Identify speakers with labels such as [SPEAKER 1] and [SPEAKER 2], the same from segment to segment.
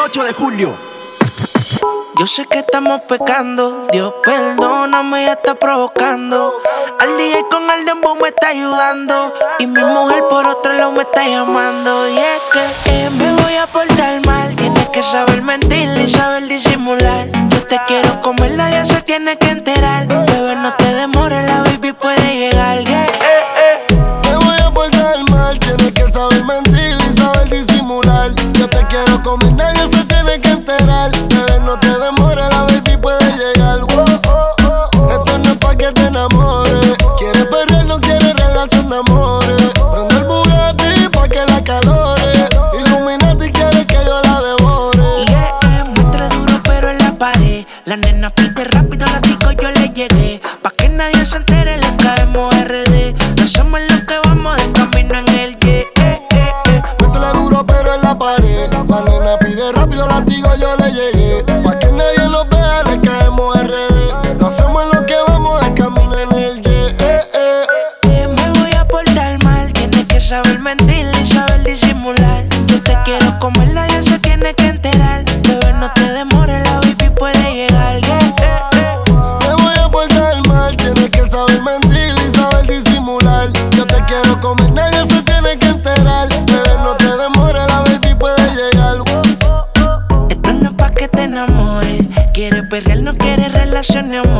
[SPEAKER 1] 18 de julio.
[SPEAKER 2] Yo sé que estamos pecando, Dios perdóname, ya está provocando. Al DJ con el dembow me está ayudando y mi mujer por otro lado me está llamando. Y es que me voy a portar mal, tienes que saber mentir y saber disimular. Yo te quiero comerla, ya se tiene que enterar, bebé no te demores
[SPEAKER 3] tenemos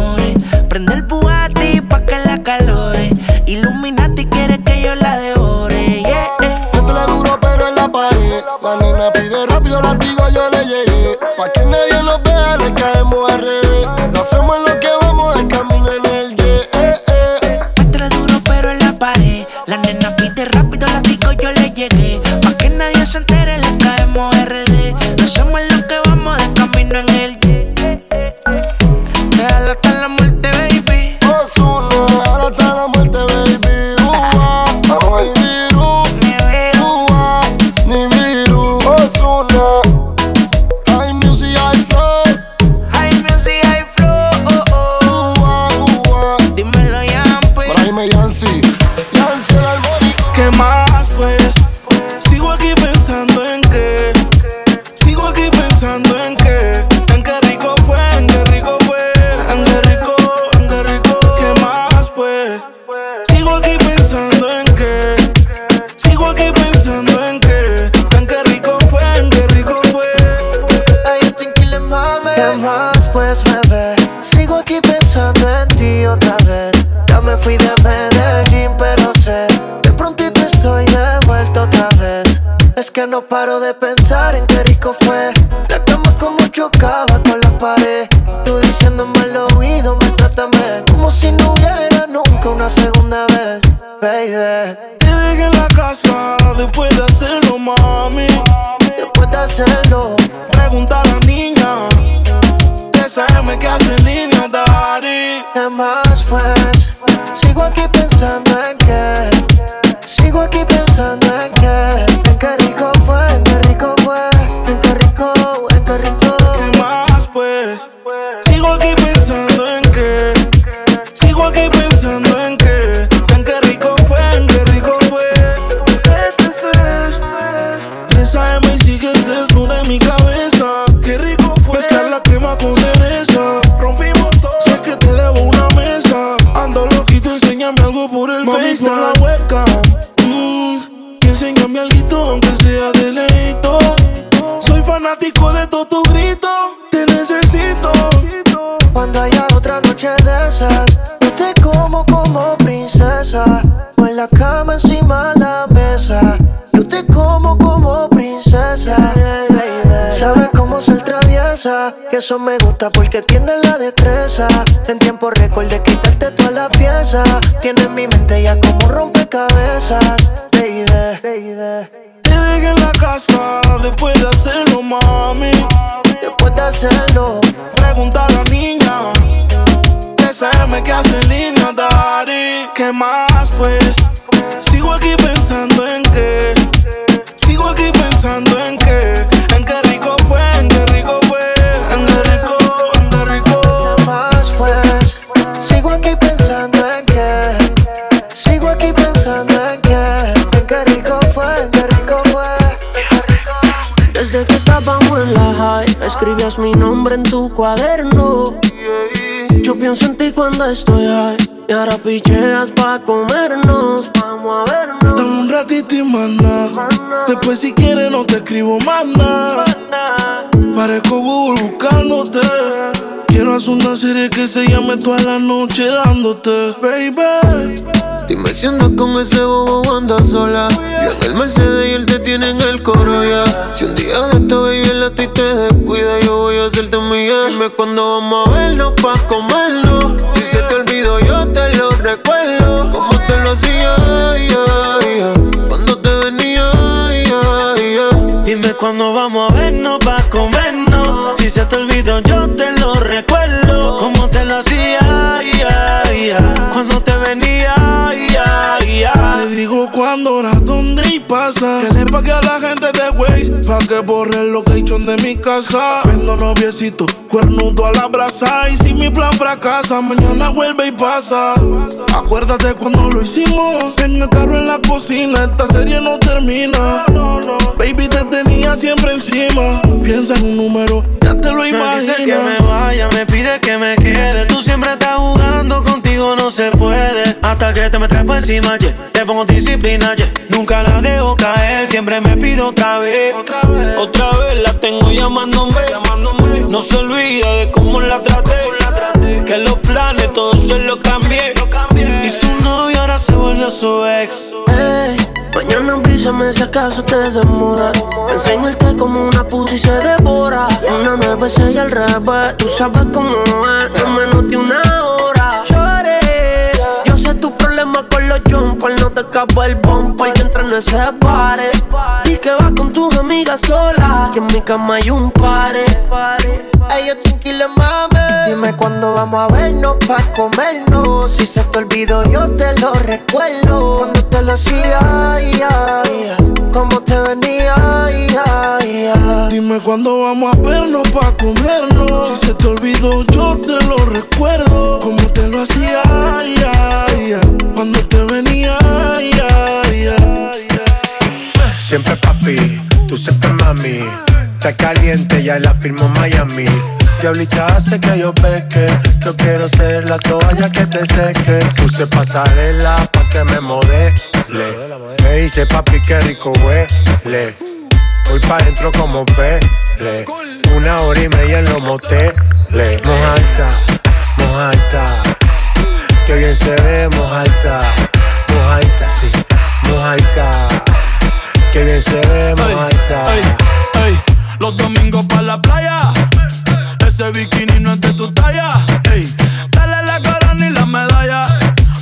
[SPEAKER 3] demais. Y
[SPEAKER 4] eso me gusta porque tiene la destreza. En tiempo récord quitarte todas las piezas. Tiene mi mente ya como rompecabezas. Baby.
[SPEAKER 5] Llegué en la casa después de hacerlo, mami.
[SPEAKER 4] Después de hacerlo,
[SPEAKER 5] pregunta a la niña. TCM que hace línea, daddy. ¿Qué más, pues? Sigo aquí pensando en qué. Sigo aquí pensando en
[SPEAKER 6] Desde que estábamos en la high,
[SPEAKER 7] escribías mi nombre en tu cuaderno. Yo pienso en ti cuando estoy high. Y ahora picheas pa' comernos, vamos a vernos.
[SPEAKER 5] Dame un ratito y maná. Después, si quieres, no te escribo más. Parezco Google buscándote. Quiero hacer una serie que se llame toda la noche dándote, baby.
[SPEAKER 4] Dime si andas con ese bobo andas sola. Yo en el Mercedes y él te tiene en el coro ya. Si un día de esta baby el ti te descuida, yo voy a hacerte mía. Dime cuándo vamos a vernos pa' comerlo. Si se te olvidó, yo te lo recuerdo. Como te lo hacía, cuando te venía.
[SPEAKER 7] Dime cuándo vamos a vernos pa' comernos. Si se te olvidó, yo te lo recuerdo. Como te lo hacía, cuando. Te
[SPEAKER 5] digo cuándo, hora, dónde y pasa. Que le pague a la gente de Waze pa' que borre el location de mi casa. Vendo noviecito, cuernudo a la brasa. Y si mi plan fracasa, mañana vuelve y pasa. Acuérdate cuando lo hicimos. En el carro en la cocina, esta serie no termina. Baby, te tenía siempre encima. Piensa en un número, ya te lo imaginas.
[SPEAKER 7] Me dice que me vaya, me pide que me quede. Tú siempre estás jugando, contigo no se puede. Hasta que te me traes encima, yeah. Te pongo disciplina, yeah. Nunca la dejo caer, siempre me pido otra vez. Otra vez, la tengo llamándome. No se olvida de cómo la traté. Que los planes todos se los cambié. Y su novio ahora se volvió su ex. Mañana avísame si acaso te demora. Enseñarte como una pussy se devora. Una nueva y al revés. Tú sabes cómo es, en menos de una con los jumpers. No te escapa el bumper que entra en ese pare. Y que vas con tus amigas sola. Que en mi cama hay un pare.
[SPEAKER 4] Yo tranquila, mami. Dime cuándo vamos a vernos pa' comernos. Si se te olvidó, yo te lo recuerdo. Cuando te lo hacía, como te venía,
[SPEAKER 5] Dime cuándo vamos a vernos pa' comernos. Si se te olvidó, yo te lo recuerdo. Como te lo hacía, cuando te venía,
[SPEAKER 8] Siempre papi, tú siempre mami. Está caliente, ya la firmo Miami. Diablita hace que yo peque. Yo quiero ser la toalla que te seque. Puse pasarela pa' que me modele. Me dice papi que rico huele. Voy pa' dentro como pele. Una hora y media en los moteles. Mojaita, mojaita. Que bien se ve, mojaita. Mojaita, sí, mojaita. Que bien se ve, mojaita.
[SPEAKER 9] Los domingos pa' la playa. Ese bikini no es de tu talla. Ey, dale la corona y la medalla.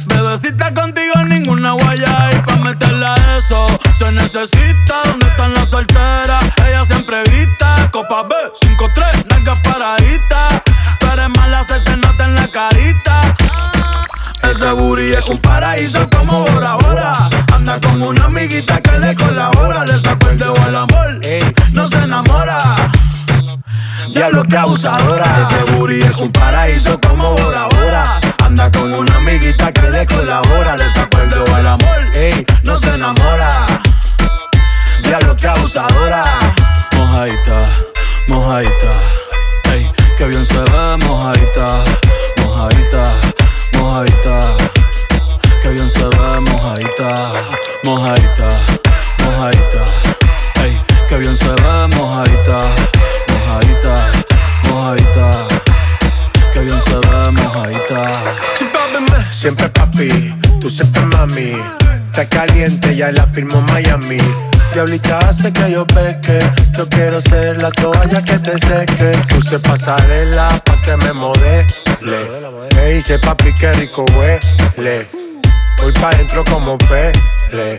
[SPEAKER 9] Bebecita contigo ninguna guaya. Y pa' meterla a eso se necesita. ¿Dónde están las solteras? Ella siempre grita. Copa B, 5-3, nalgas paraditas. Tú eres mala, se te nota en la carita. Ese booty es un paraíso como Bora Bora. Anda con una amiguita que le colabora. Le saco el dedo al amor, no se enamora. Diablo que abusadora. Ese booty es un paraíso como Bora Bora. Anda con una amiguita que le colabora. Le saco el dedo al amor, no se enamora. Diablo que abusadora. Mojaita, mojaita. Ey, que bien se ve, mojaita, mojaita mojadita, que bien se ve mojadita, mojadita, mojadita, ey, que bien se ve mojadita, mojadita, mojadita, que bien se ve mojadita.
[SPEAKER 8] Siempre papi, tú siempre mami, está caliente ya la firmo Miami. Diablita hace que yo peque. Yo quiero ser la toalla que te seque. Puse pasarela pa' que me modele. Me dice papi que rico huele. Voy pa' dentro como pele.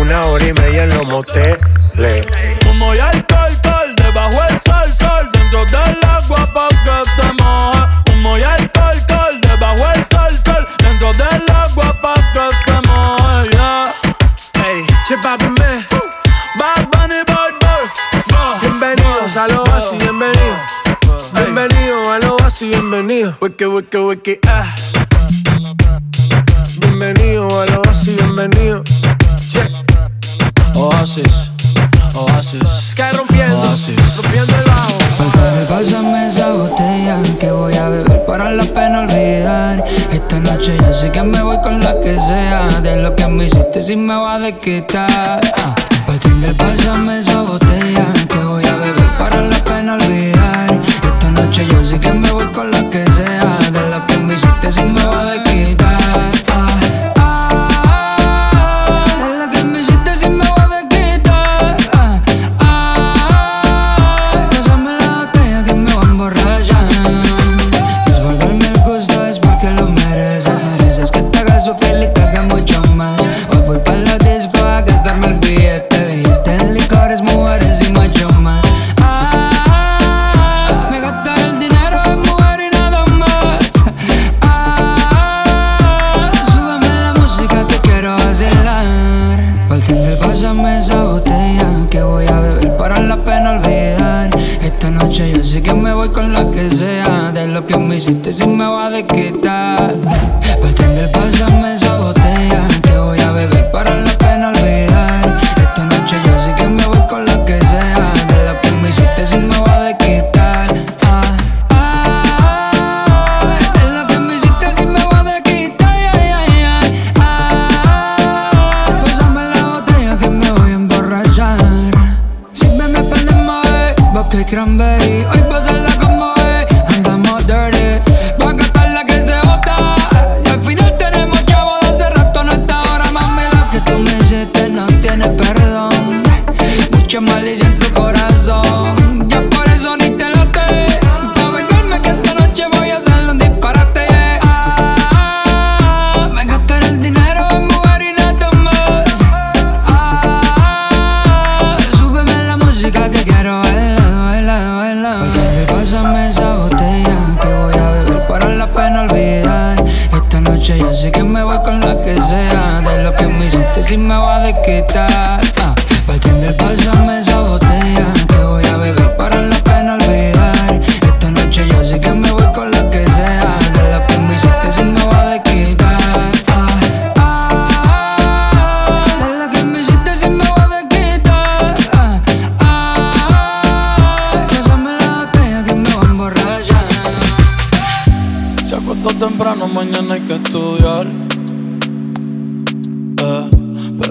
[SPEAKER 8] Una hora y media en los moteles.
[SPEAKER 9] Humo y alcohol, col, debajo el sol, sol. Dentro del agua pa' que te moje. Humo y alcohol, col, debajo el sol, sol. Dentro del agua pa' que te moje, yeah.
[SPEAKER 8] Hey, che papi me.
[SPEAKER 9] Bad Bunny Boy Boy.
[SPEAKER 8] Bienvenidos a lo así, bienvenido. Bienvenido a lo así, bienvenido.
[SPEAKER 9] Wiki, wiki, wiki, ah.
[SPEAKER 8] Bienvenido a lo así, bienvenido.
[SPEAKER 9] Oasis, Oasis.
[SPEAKER 8] Cae rompiendo,
[SPEAKER 9] Oasis.
[SPEAKER 8] rompiendo el bajo.
[SPEAKER 10] Pásame, pásame esa botella que voy a beber para la pena olvidar. Esta noche yo sé que me voy con la que sea. De lo que me hiciste, si me va a quitar. Ah. Bartender, pásame esa botella que voy a beber para la pena olvidar. Esta noche yo sé que me voy con la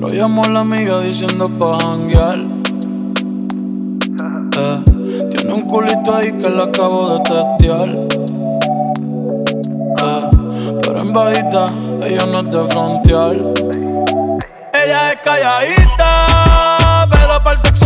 [SPEAKER 9] Pero llamó a la amiga diciendo pa' janguear. Eh, tiene un culito ahí que le acabo de testear. Eh, pero en bajita, ella no es de frontear. Ella es calladita, pero para el sexo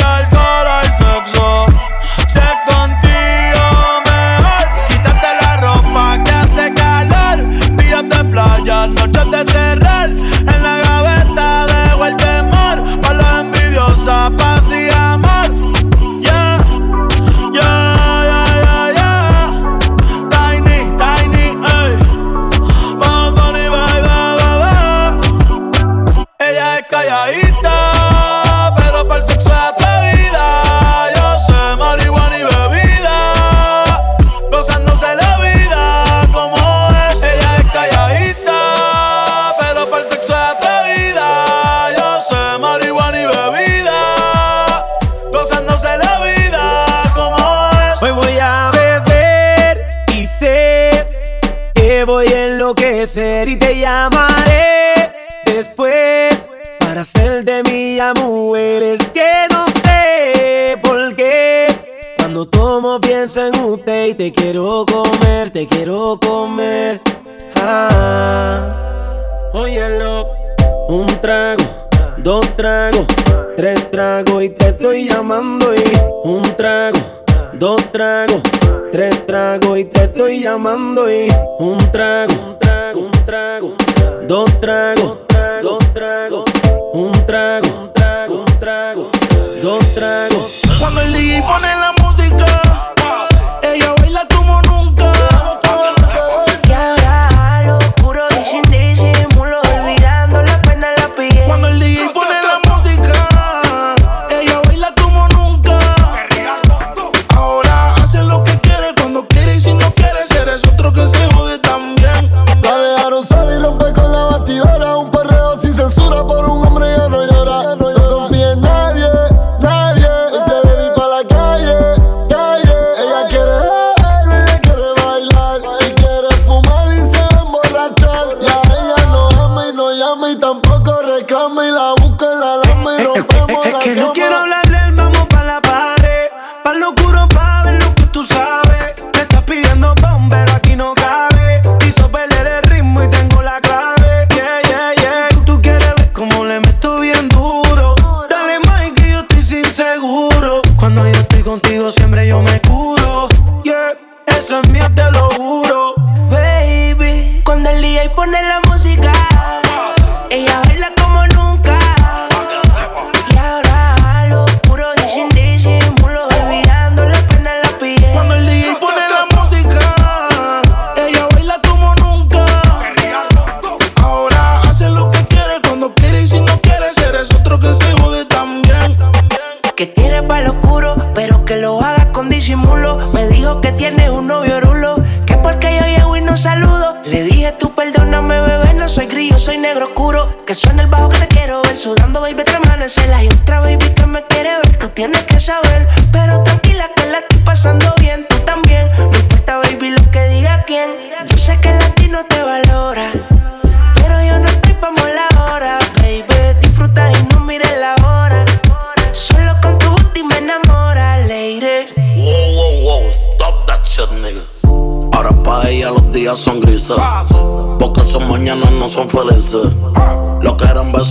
[SPEAKER 7] playa, noches de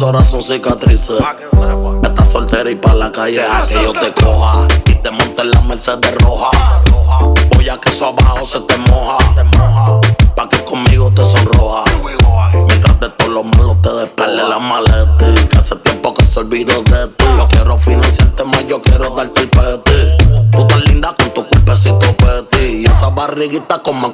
[SPEAKER 11] horas son cicatrices. Estás soltera y pa' la calle a que yo te coja. Y te monte en la Mercedes roja. Voy a que eso abajo se te moja. Pa' que conmigo te sonroja. Mientras de todo los malo te despele la maleta. Que hace tiempo que se olvidó de ti. Yo quiero financiarte más, yo quiero darte el peti. Tú tan linda con tu cuerpecito peti. Y esa barriguita con más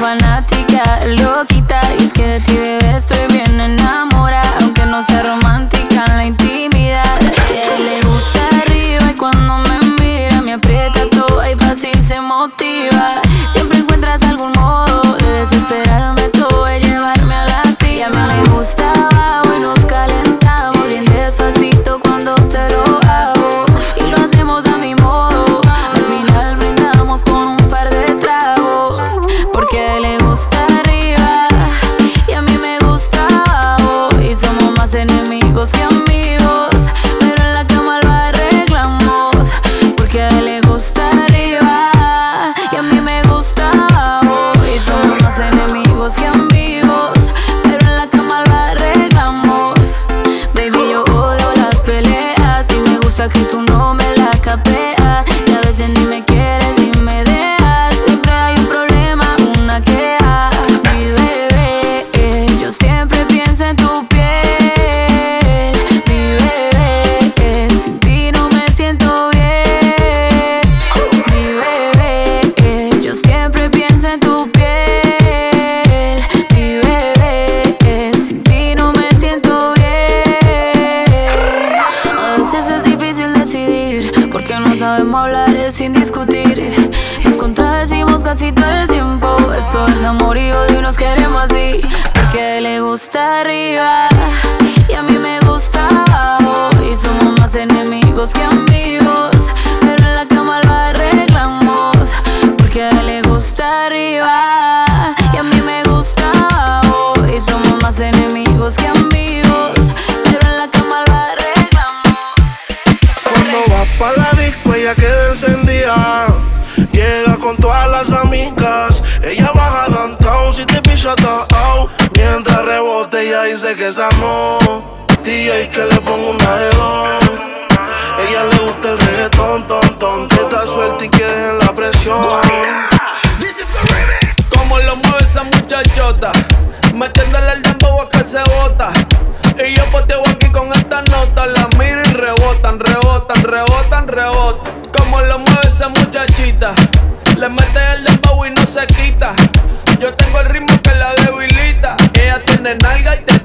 [SPEAKER 12] fanática, loquita. Y es que de ti, bebé, estoy bien enamorada.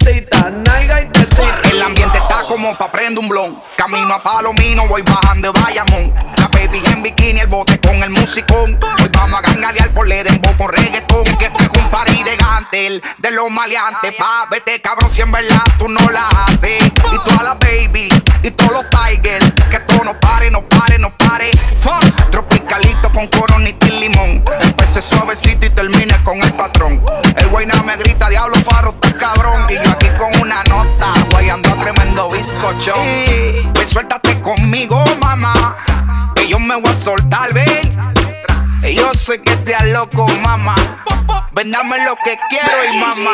[SPEAKER 13] necesitas nalga y
[SPEAKER 14] como pa' prender un blon. Camino a Palomino, voy bajando de Bayamón. La baby en bikini, el bote con el musicón. Hoy vamos a gangadear por le den con reggaetón. Que este es un party de gantel, de los maleantes. Pa, vete cabrón, si en verdad tú no la haces. Y toda la baby, y todos los tigers. Que esto no pare, no pare, no pare. Fuck. Tropicalito con coronita y limón. Empecé suavecito y termine con el patrón. El güey me grita, diablo farro, está cabrón. Y yo aquí con una nota, guayando a tremendo bici bizcocho. Pues suéltate conmigo, mamá. Que yo me voy a soltar, ven. Yo sé que te loco, mamá. Vendame lo que quiero y mamá.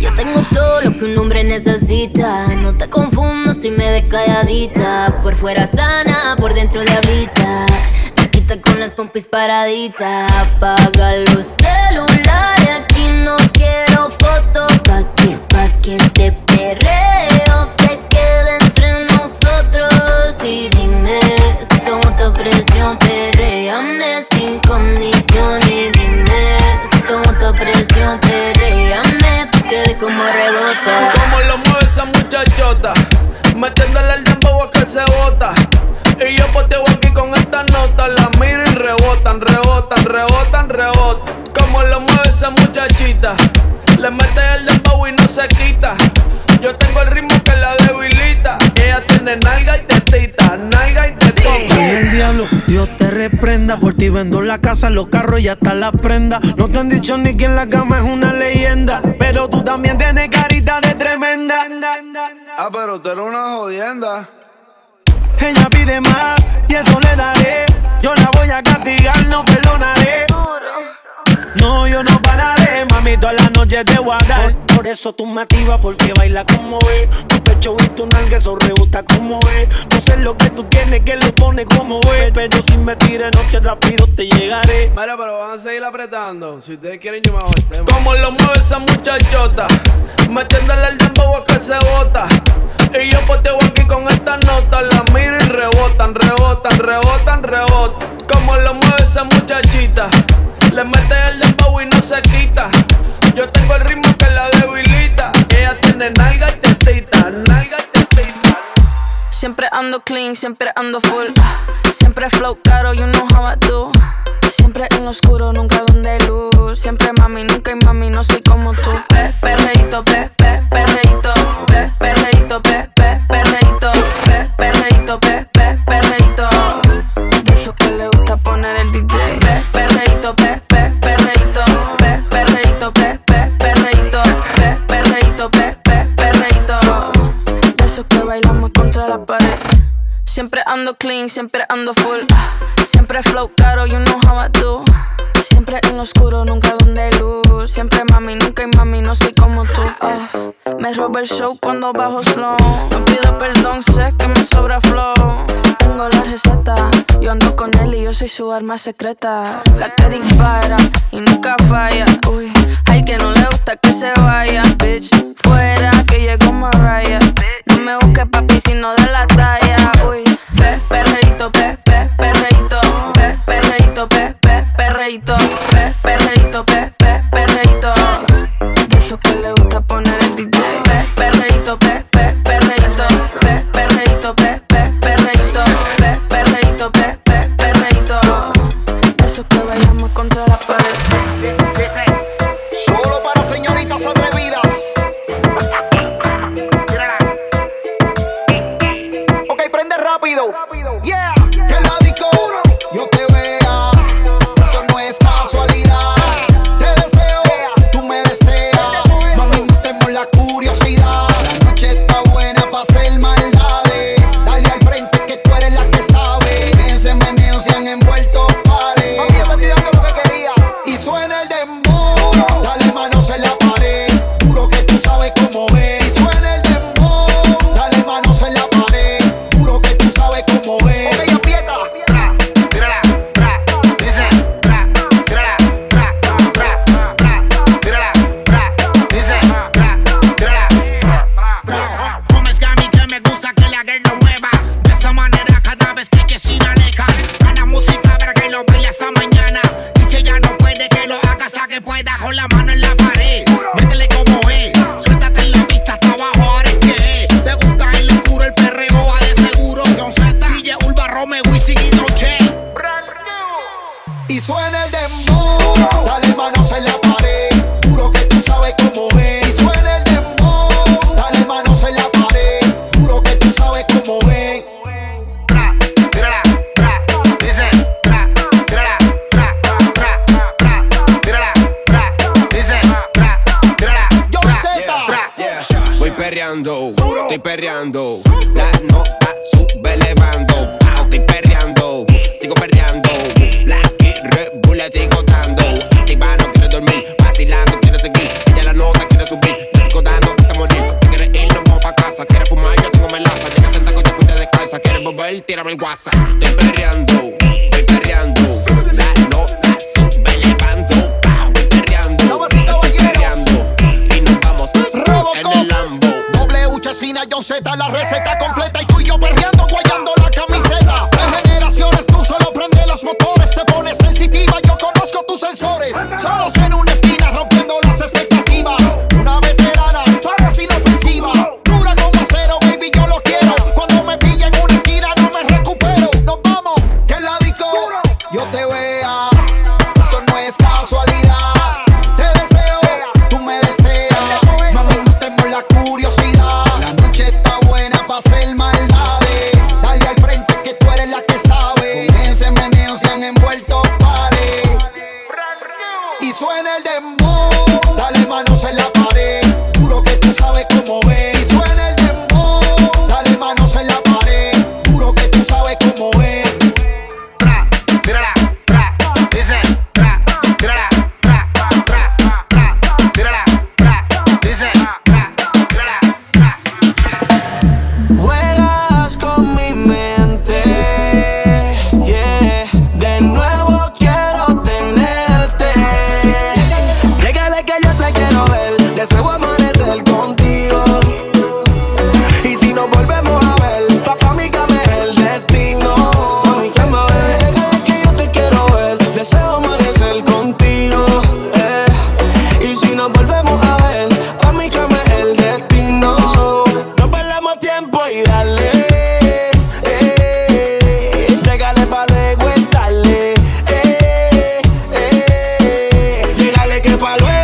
[SPEAKER 15] Yo tengo todo lo que un hombre necesita. No te confundo si me ves calladita. Por fuera sana, por dentro de ahorita. Chiquita con las pompis paraditas. Apaga los celulares. Aquí no quiero fotos. Pa' que, pa' que esté como rebota.
[SPEAKER 13] Como lo mueve esa muchachota, metiéndole el dembow a que se bota. Y yo poteo aquí con esta nota, la miro y rebotan, rebotan, rebotan, rebotan. Como lo mueve esa muchachita, le mete el dembow y no se quita. Yo tengo el ritmo que la debilita. Ella tiene nalga y tetita, nalga y tetita.
[SPEAKER 7] Y el diablo, Dios te reprenda. Por ti vendo la casa, los carros y hasta la prenda. No te han dicho ni que en la cama es una leyenda. Pero tú también tienes carita de tremenda.
[SPEAKER 13] Ah, pero tú eres una jodienda.
[SPEAKER 7] Ella pide más y eso le daré. Yo la voy a castigar, no perdonaré. No, yo no pararé, mami, todas las noches te voy a dar. Por, por eso tú me activas, porque baila como ve. Tu pecho y tu nalga, eso rebota como ve. No sé lo que tú tienes, que lo pone como ve. Pero si me tires noche rápido te llegaré.
[SPEAKER 13] Mira, pero van a seguir apretando. Si ustedes quieren, yo me hago el tema. Como lo mueve esa muchachota, metiéndole el dembow a que se bota. Y yo poteo aquí con esta nota, la miro y rebotan, rebotan, rebotan, rebotan. Como lo mueve esa muchachita, le mete el dembow y no se quita. Yo tengo el ritmo que la debilita. Ella tiene nalga y tetita, nalga y tetita.
[SPEAKER 16] Siempre ando clean, siempre ando full. Siempre flow caro, you know how I do. Siempre en lo oscuro, nunca donde hay luz. Siempre mami, nunca hay mami, no soy como tú. Pe, perreíto, pe, pe, perreíto, Siempre ando clean, siempre ando full. Siempre flow caro, you know how I do. Siempre en lo oscuro, nunca donde luz. Siempre mami, nunca hay mami, no soy como tú. Ah, me roba el show cuando bajo slow. No pido perdón, sé que me sobra flow. Tengo la receta, yo ando con él y yo soy su arma secreta. La que dispara y nunca falla. Uy, hay que no le gusta que se vaya, bitch. Fuera que llegó Mariah. No me busques papi si no de la talla. Uy, pe, perreíto, pe, pe, perreíto, pe, perreíto, pe, pe, perreíto, pe, perreíto, pe,
[SPEAKER 17] Y suena el dembow. Dale manos en la pared. Juro que tú sabes cómo es. Y suena el dembow. Dale manos en la pared. Juro que tú sabes cómo es. Yo
[SPEAKER 18] Voy perreando, estoy perreando. La nota volver, tírame el WhatsApp. Estoy perreando, estoy perreando. La nota sube, levanto. Estoy perreando, estoy perreando. Y nos vamos en el Lambo.
[SPEAKER 17] Doble Uchesina, John Z, la receta completa. Y tú y yo perreando, guayando la camiseta. De generaciones, tú solo prende los motores. Te pones sensitiva, yo conozco tus sensores. Solos
[SPEAKER 9] en
[SPEAKER 16] un que
[SPEAKER 19] palo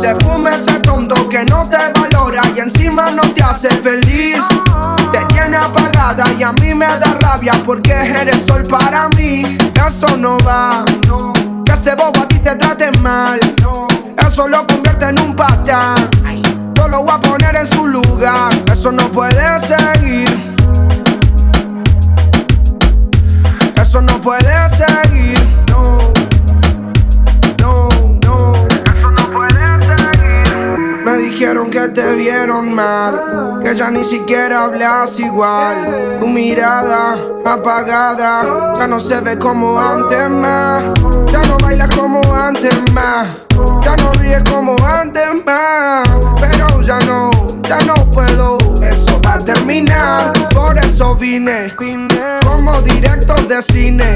[SPEAKER 19] Se fume ese tonto que no te valora y encima no te hace feliz. Te tiene apagada y a mí me da rabia porque eres sol para mí. Eso no va, que ese bobo a ti te trate mal. Eso lo convierte en un patán. Yo lo voy a poner en su lugar. Eso no puede seguir. Eso no puede seguir. Me dijeron que te vieron mal. Que ya ni siquiera hablas igual. Tu mirada apagada. Ya no se ve como antes más. Ya no baila como antes más. Ya no ríes como antes más. Pero ya no, ya no puedo. Eso va a terminar. Por eso vine. Como director de cine.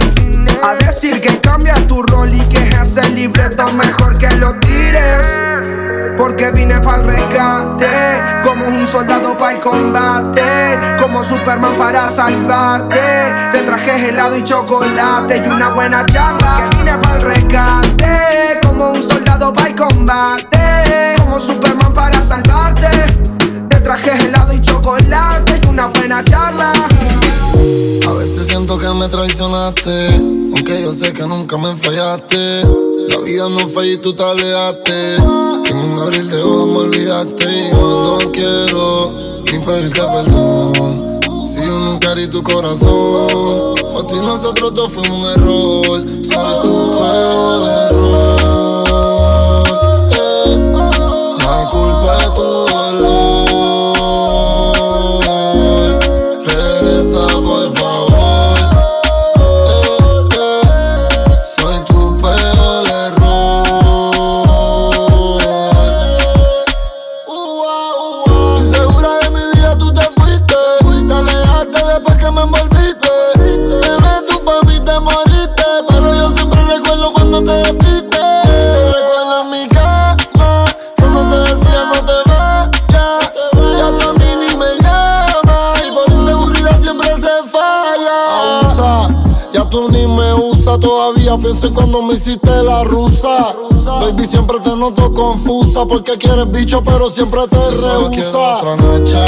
[SPEAKER 19] A decir que cambia tu rol y que ese libreto mejor que lo tires. Porque vine pa'l rescate Como un soldado para el combate Como Superman para salvarte. Te traje helado y chocolate Y una buena charla. Que vine pa'l rescate Como un soldado para el combate Como Superman para salvarte. Te traje helado y chocolate Y una buena charla.
[SPEAKER 20] A veces siento que me traicionaste, aunque yo sé que nunca me fallaste. La vida no falla y tú te alejaste. En un abril de ojos me olvidaste yo no quiero ni pedirte perdón. Si yo nunca di tu corazón, por ti nosotros dos fuimos un error. Soy tu peor error. Todavía pienso en cuando me hiciste la rusa. Baby, siempre te noto confusa. Porque quieres bicho, pero siempre te rehúsa. Otra noche,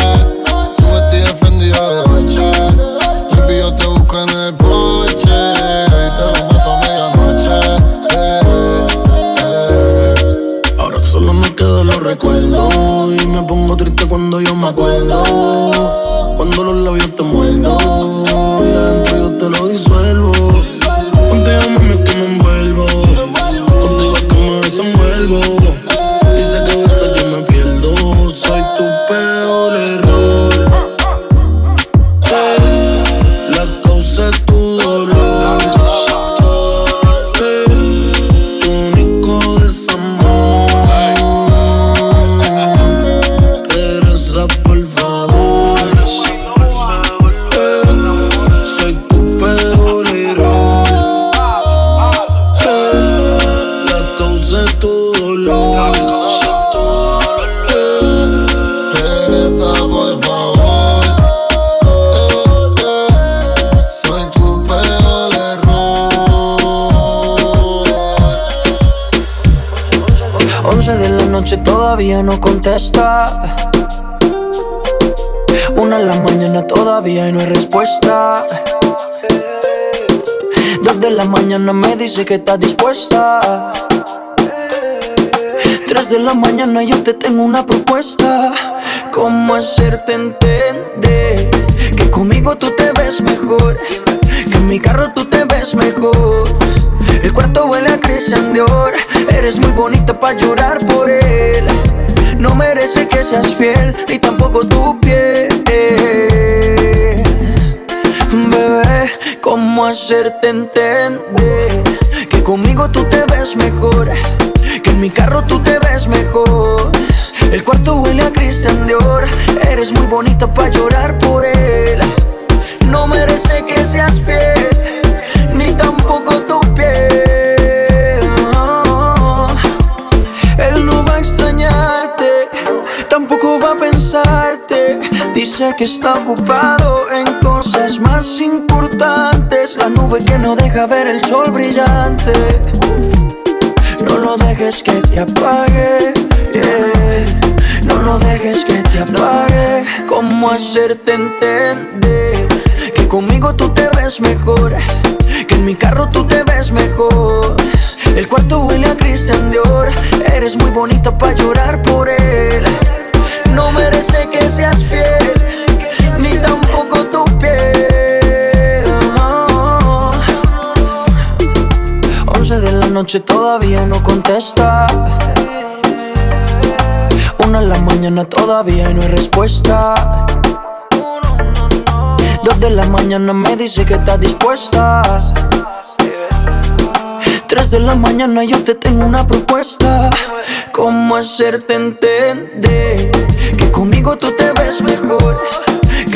[SPEAKER 7] dice que
[SPEAKER 3] está dispuesta. Tres de la mañana yo te tengo una propuesta. ¿Cómo hacerte entender que conmigo tú te ves mejor? Que en mi carro tú te ves mejor. El cuarto huele a Christian Dior. Eres muy bonita para llorar por él. No merece que seas fiel, ni tampoco tu piel. Bebé, ¿cómo hacerte entender? Conmigo tú te ves mejor. Que en mi carro tú te ves mejor. El cuarto huele a Christian Dior. Eres muy bonita para llorar por él. No merece que seas fiel, ni tampoco tu piel. Él no va a extrañarte, tampoco va a pensarte. Dice que está ocupado en cosas más importantes. La nube que no deja ver el sol brillante. No lo dejes que te apague. No lo dejes que te apague. ¿Cómo hacerte entender? Que conmigo tú te ves mejor. Que en mi carro tú te ves mejor. El cuarto huele a Christian Dior. Eres muy bonita para llorar por él. No merece que seas fiel, ni tampoco tu piel. Noche todavía no contesta. Una en la mañana todavía no hay respuesta. Dos de la mañana me dice que está dispuesta. Tres de la mañana yo te tengo una propuesta. ¿Cómo hacerte entender? Que conmigo tú te ves mejor.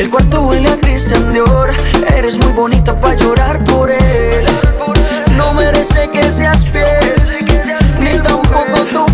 [SPEAKER 3] El cuarto huele a Christian Dior. Eres muy bonita para llorar por él. No merece que seas fiel, ni tampoco tu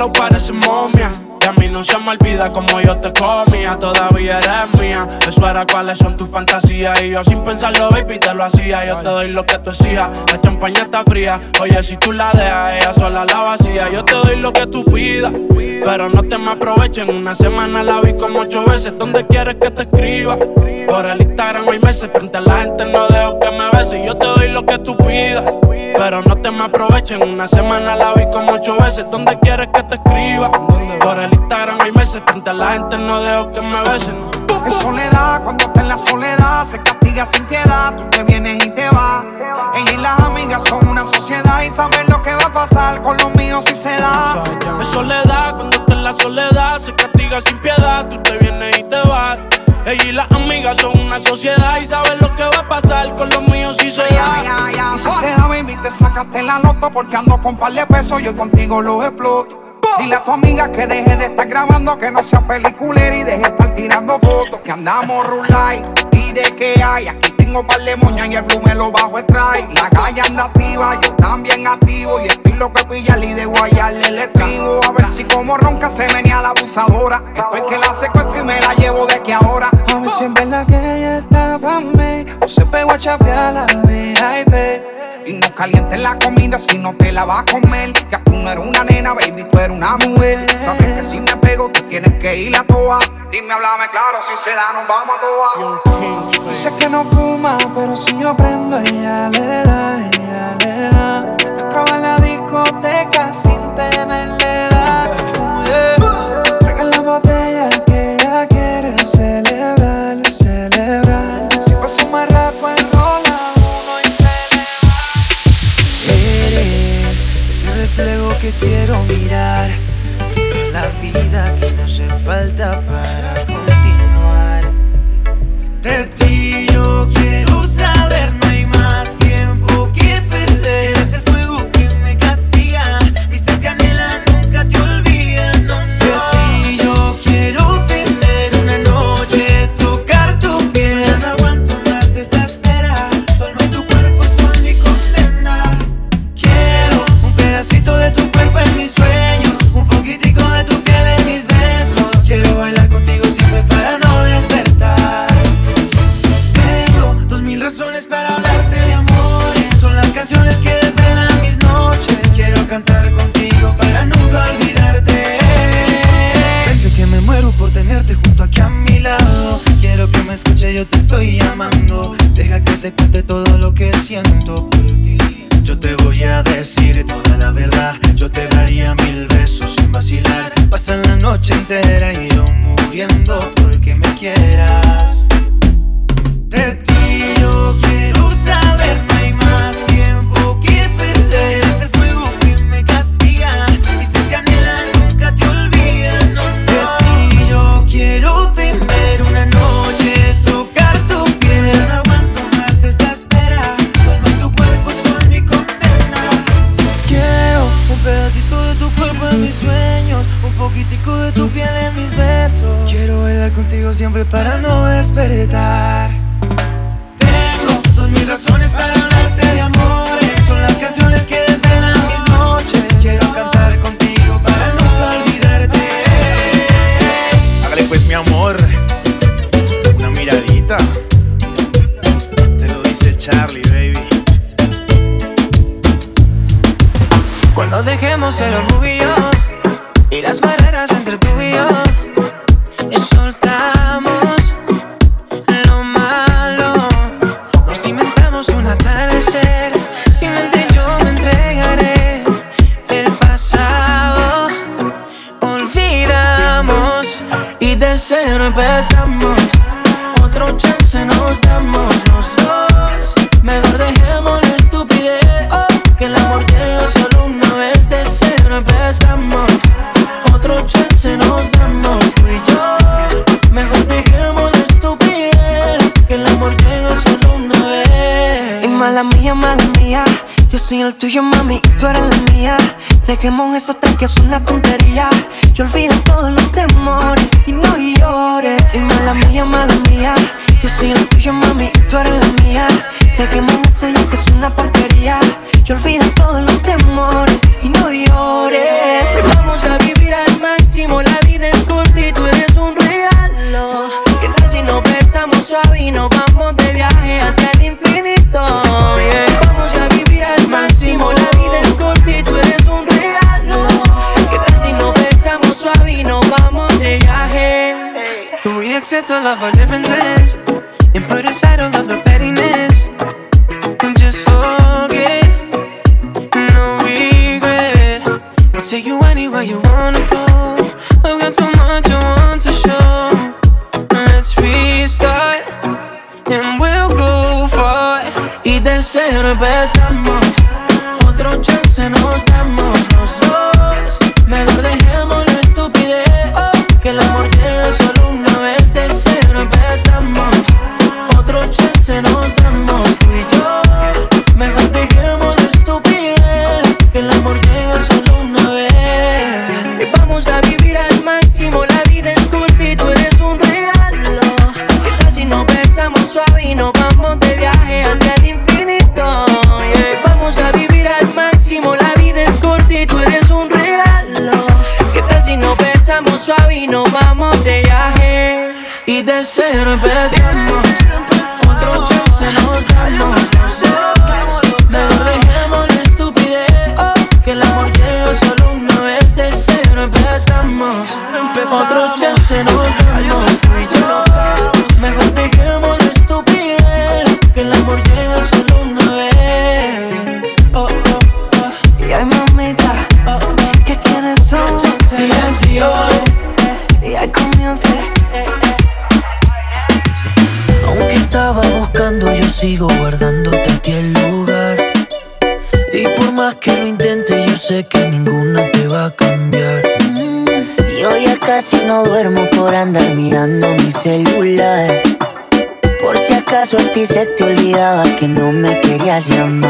[SPEAKER 21] bailando a tu lado parecen momias. Y a mí no se me olvida como yo te comía, todavía eres mía. Eso era cuáles son tus fantasías. Y yo sin pensarlo, baby, te lo hacía. Yo te doy lo que tú exijas. La champaña está fría. Oye, si tú la dejas, ella sola la vacía. Yo te doy lo que tú pidas. Pero no te me aprovechen. Una semana la vi como ocho veces. ¿Dónde quieres que te escriba? Por el Instagram hay meses. Frente a la gente no dejo que me beses. Yo te doy lo que tú pidas. Pero no te me aprovechen. Una semana la vi como ocho veces. ¿Dónde quieres que te escriba? Por el Instagram hay meses. Frente a la gente no dejo que me besen.
[SPEAKER 14] Es soledad, cuando está en la soledad, se castiga sin piedad. Tú te vienes y te vas. Ella y las amigas son una sociedad y saben lo que va a pasar con los míos si se da.
[SPEAKER 21] Es soledad, cuando está en la soledad, se castiga sin piedad. Tú te vienes y te vas. Ella y las amigas son una sociedad y saben lo que va a pasar con los míos si se da.
[SPEAKER 14] Y si se da, baby, te sacaste la loto porque ando con par de pesos. Yo contigo los exploto. Dile a tu amiga que deje de estar grabando, que no sea peliculera y deje de estar tirando fotos. Que andamos rulay y de que hay. Aquí tengo par de moñas y el blue me lo bajo extrae. La calle anda activa, yo también activo. Y estoy lo que pillarle y de guayarle el estribo. A ver si como ronca se venía la abusadora. Estoy que la secuestro y me la llevo de que ahora.
[SPEAKER 22] A ver si en verdad que ella está pa' mí O se pegó a chapear la VIP
[SPEAKER 14] Y no calientes la comida si no te la vas a comer. Que tú no eres una nena, baby, tú eres una mujer. Sabes que si me pego, tú tienes que ir a toa. Dime, háblame claro, si se da, nos vamos a toa.
[SPEAKER 22] Dice que no fuma, pero si yo prendo, ella le da, ella le da. Entro en la discoteca sin tenerle edad. Yeah. La botella que ella quiere celebrar, celebrar. Si paso más rato, enrola uno y se
[SPEAKER 7] Eres ese reflejo que quiero mirar. Toda la vida que no hace falta para noche accept all of our differences and put aside all of the pettiness and just forget, no regret. We'll take you anywhere you wanna go. I've got so much I want.
[SPEAKER 23] te
[SPEAKER 15] olvidaba que no me querías llamar.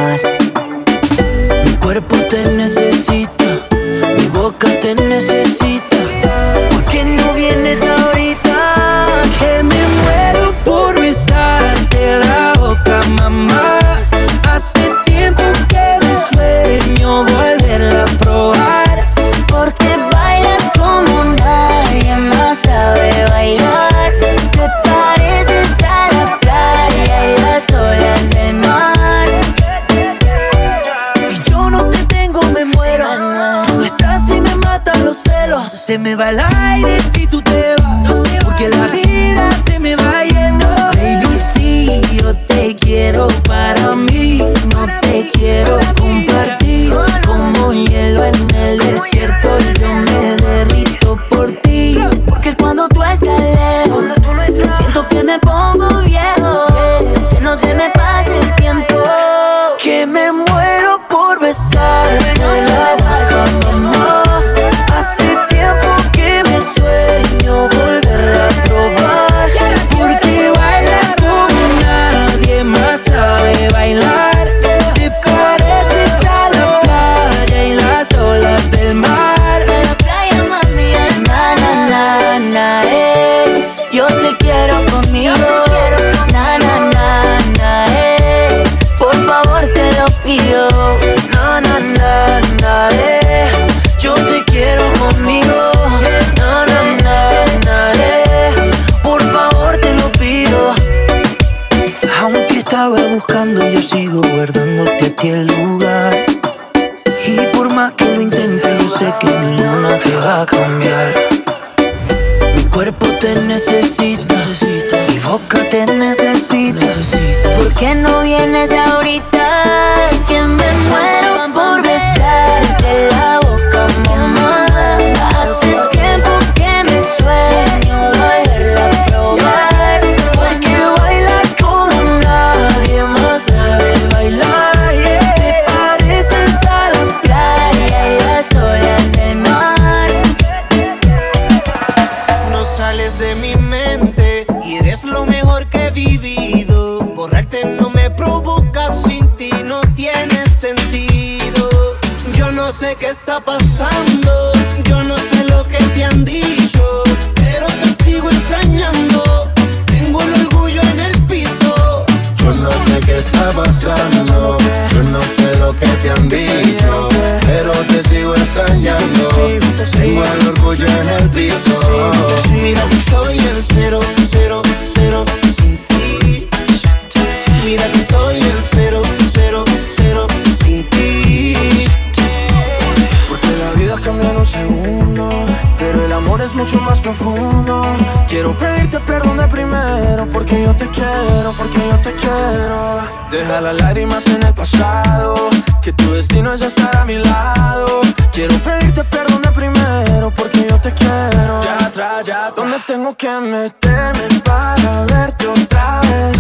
[SPEAKER 3] Deja las lágrimas en el pasado, que tu destino es estar a mi lado. Quiero pedirte perdón de primero porque yo te quiero. Ya atrás, ya atrás. ¿Dónde tengo que meterme para verte otra vez?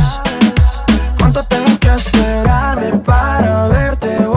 [SPEAKER 3] ¿Cuánto tengo que esperarme para verte? otra vez.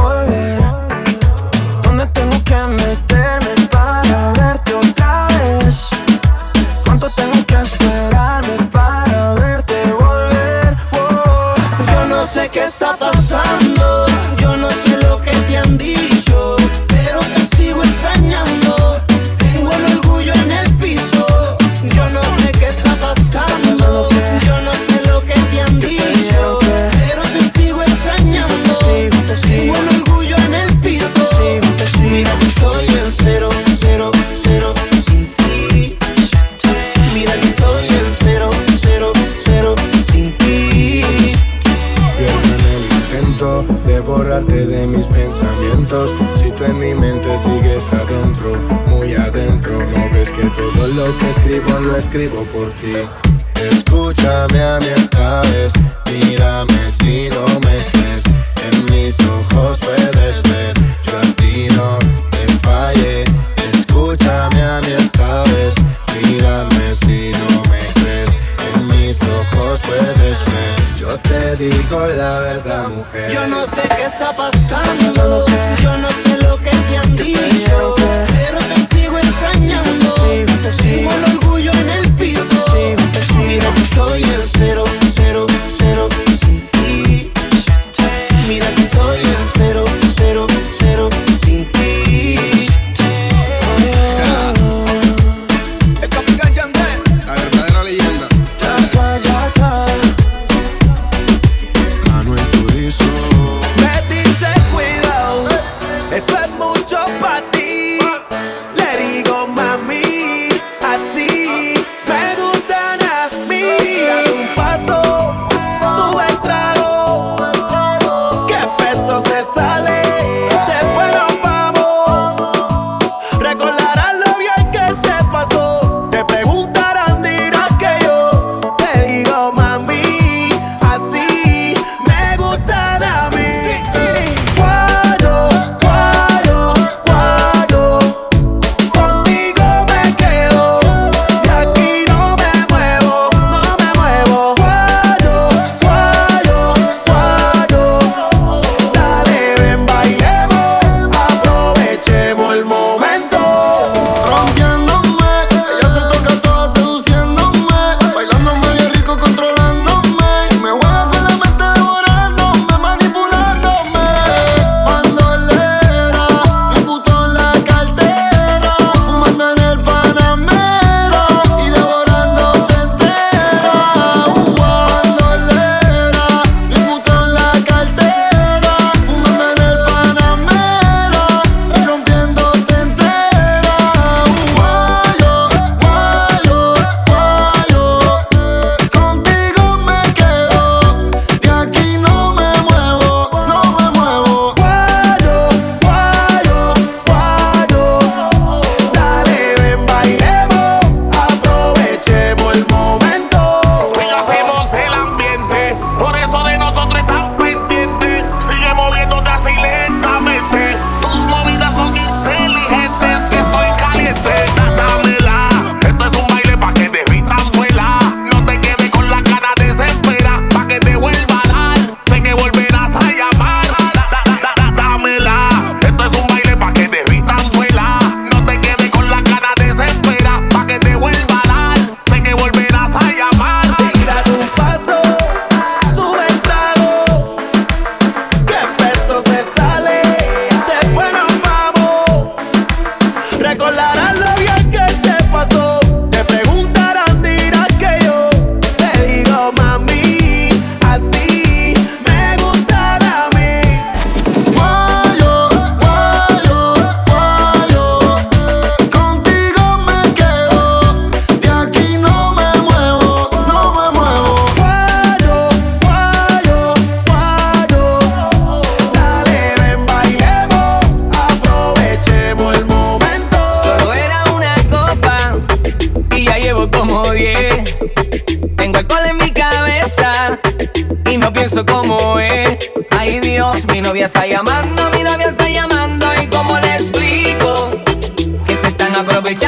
[SPEAKER 7] te
[SPEAKER 8] sigues adentro, muy adentro. No ves que todo lo que escribo lo escribo por ti. Escúchame a mí esta vez, mírame si no me crees. En mis ojos puedes ver, yo a ti no te fallé. Escúchame a mí esta vez, mírame si no me crees. En mis ojos puedes ver, yo te digo la verdad, mujer.
[SPEAKER 7] Yo no sé qué está pasando.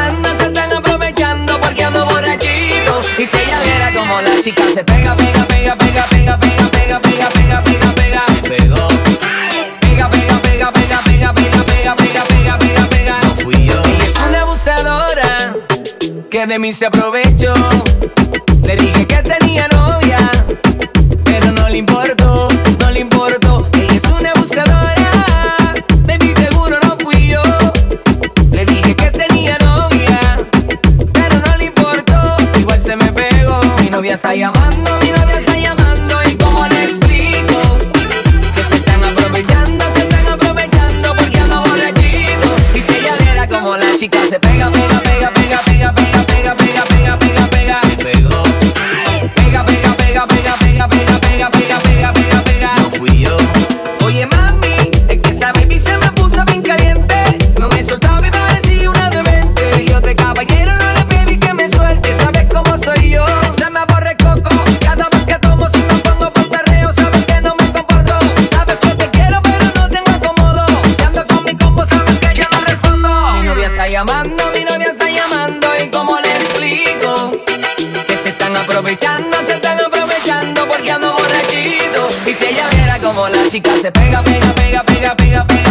[SPEAKER 24] andan, se están aprovechando porque ando borrachito. Y si ella viera como la chica se pega, pega, pega, pega, pega, pega, pega, pega, pega, pega, pega. Se pegó. Pega, pega, pega, pega, pega, pega, pega, pega, pega, pega, pega. No fui yo. Ella es una abusadora que de mí se aprovechó. Le dije que te está llamando. chica se pega, pega, pega, pega, pega. pega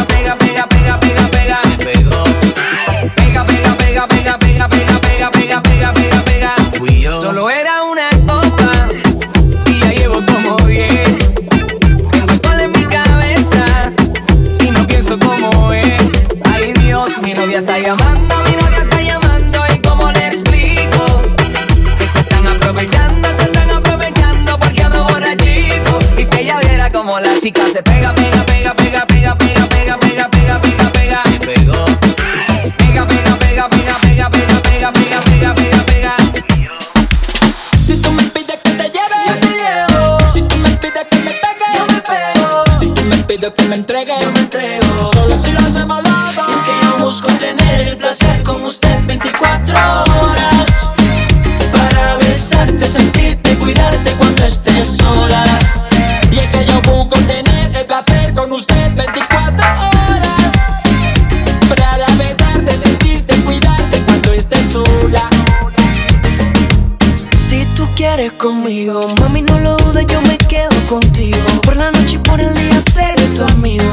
[SPEAKER 15] quieres conmigo. Mami, no lo dudes, yo me quedo contigo. Por la noche y por el día seré tu amigo.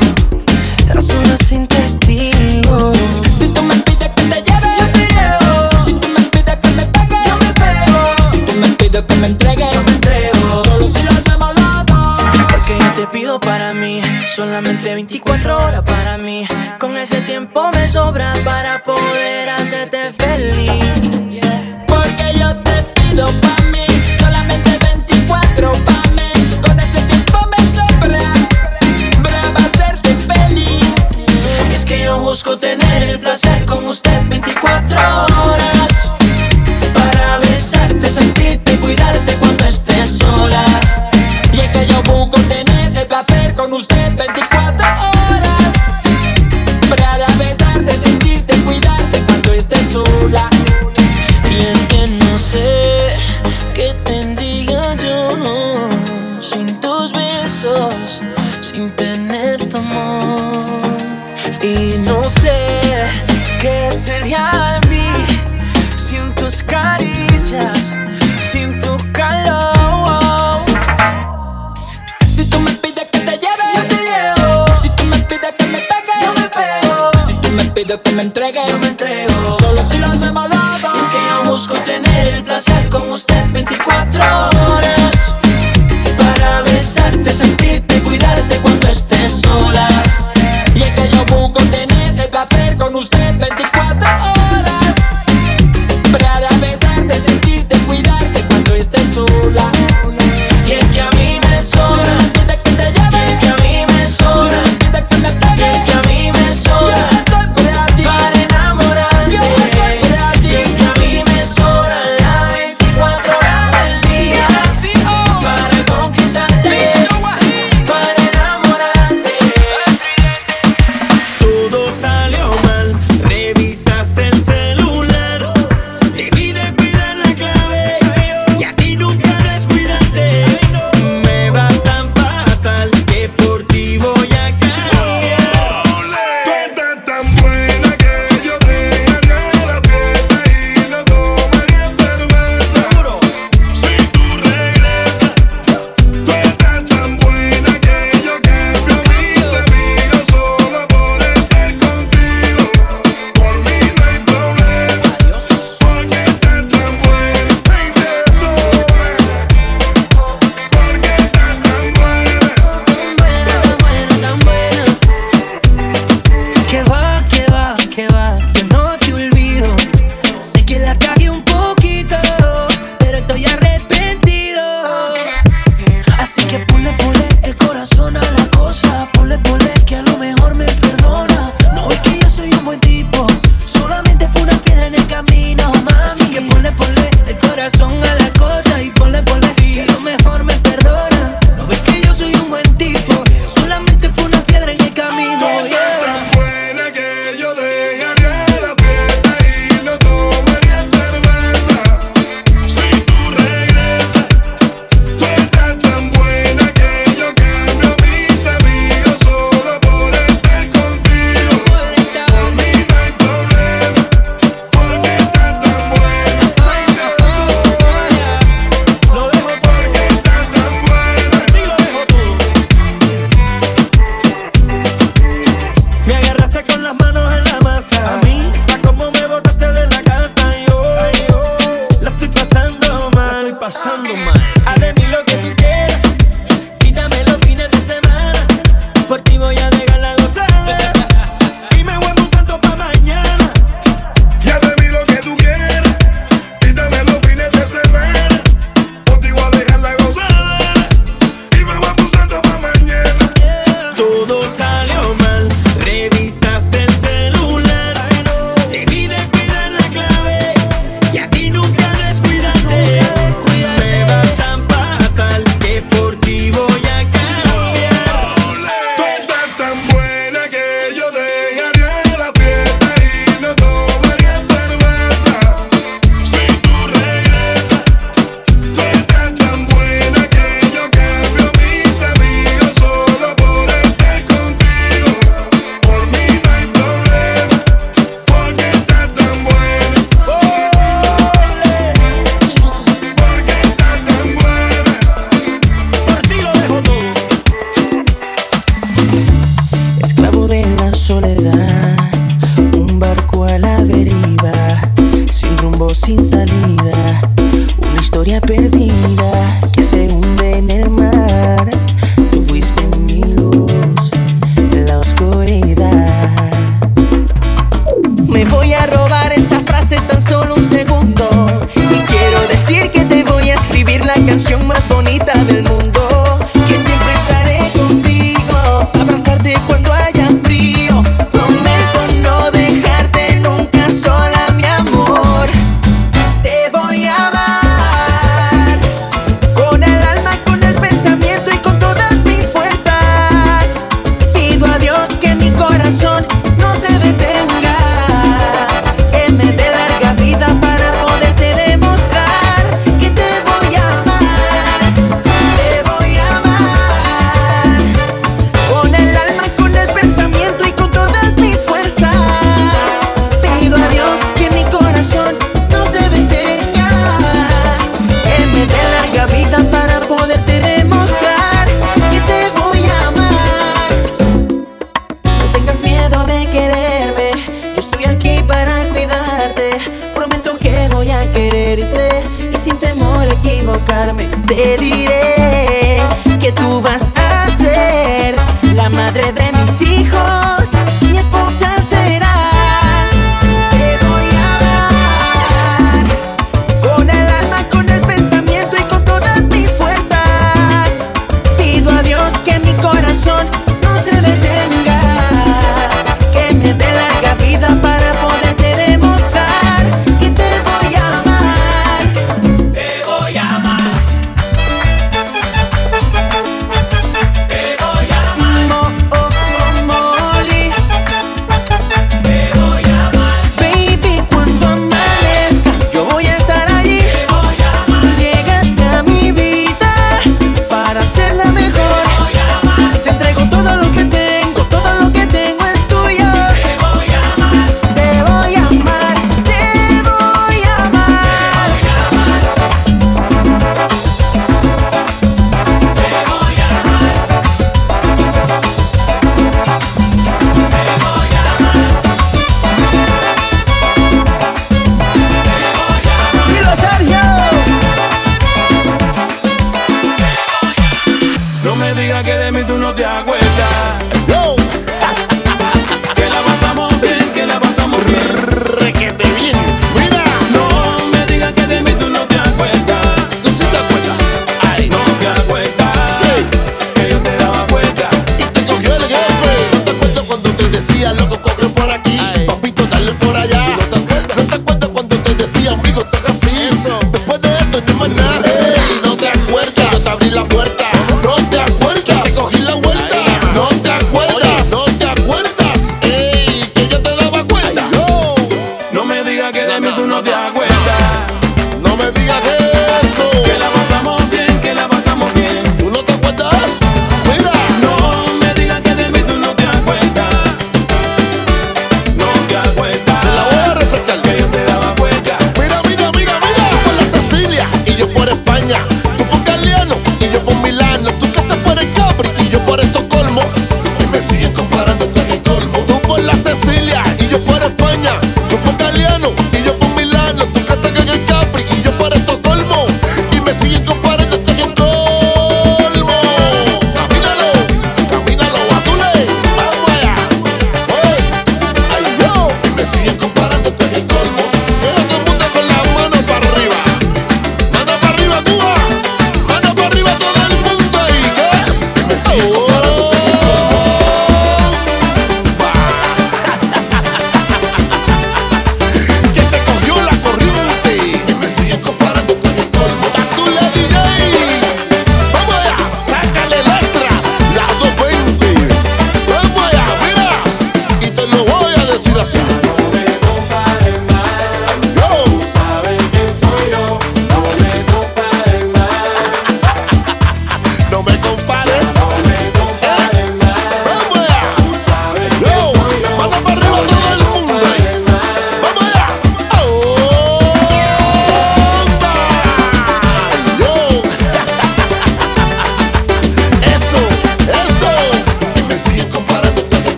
[SPEAKER 15] La zona sin testigo.
[SPEAKER 3] Si tú me pides que te lleve, yo te llevo. Si tú me pides que me pegue, yo me pego. Si tú me pides que me entregue, yo me entrego. Solo si lo hacemos los dos.
[SPEAKER 15] Porque yo te pido para mí. Solamente 24 horas para mí. Con ese tiempo me sobra para